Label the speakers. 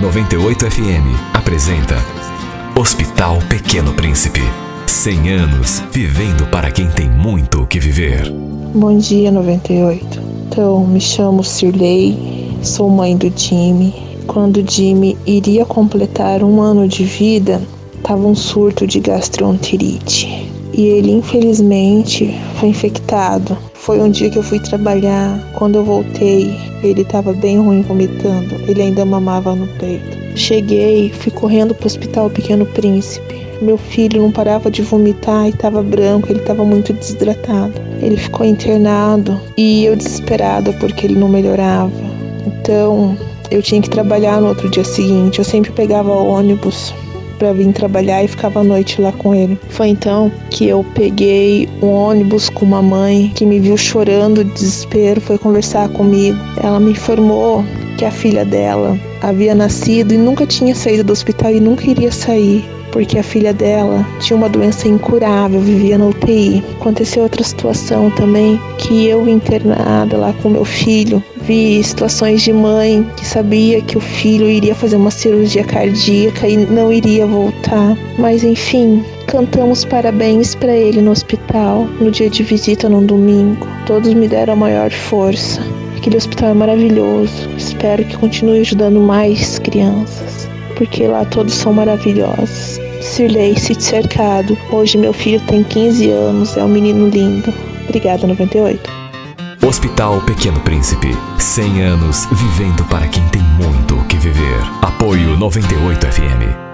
Speaker 1: 98 FM apresenta Hospital Pequeno Príncipe. 100 anos vivendo para quem tem muito o que viver.
Speaker 2: Bom dia, 98. Então, me chamo Sirley, sou mãe do Jimmy. Quando o Jimmy iria completar um ano de vida, tava um surto de gastroenterite. E ele, infelizmente, foi infectado. Foi um dia que eu fui trabalhar. Quando eu voltei, ele estava bem ruim vomitando. Ele ainda mamava no peito. Cheguei, fui correndo para o hospital Pequeno Príncipe. Meu filho não parava de vomitar e estava branco, ele estava muito desidratado. Ele ficou internado e eu desesperada porque ele não melhorava. Então, eu tinha que trabalhar no outro dia seguinte. Eu sempre pegava ônibus para vir trabalhar e ficava a noite lá com ele. Foi então que eu peguei um ônibus com uma mãe que me viu chorando de desespero, foi conversar comigo. Ela me informou que a filha dela havia nascido e nunca tinha saído do hospital e nunca iria sair porque a filha dela tinha uma doença incurável, vivia na UTI. Aconteceu outra situação também que eu internada lá com meu filho, vi situações de mãe que sabia que o filho iria fazer uma cirurgia cardíaca e não iria voltar. Mas enfim, cantamos parabéns para ele no hospital no dia de visita no domingo. Todos me deram a maior força. Aquele hospital é maravilhoso. Espero que continue ajudando mais crianças porque lá todos são maravilhosos. Sirley, Sítio Cercado. Hoje meu filho tem 15 anos, é um menino lindo. Obrigada, 98.
Speaker 1: Hospital Pequeno Príncipe. 100 anos vivendo para quem tem muito o que viver. Apoio 98 FM.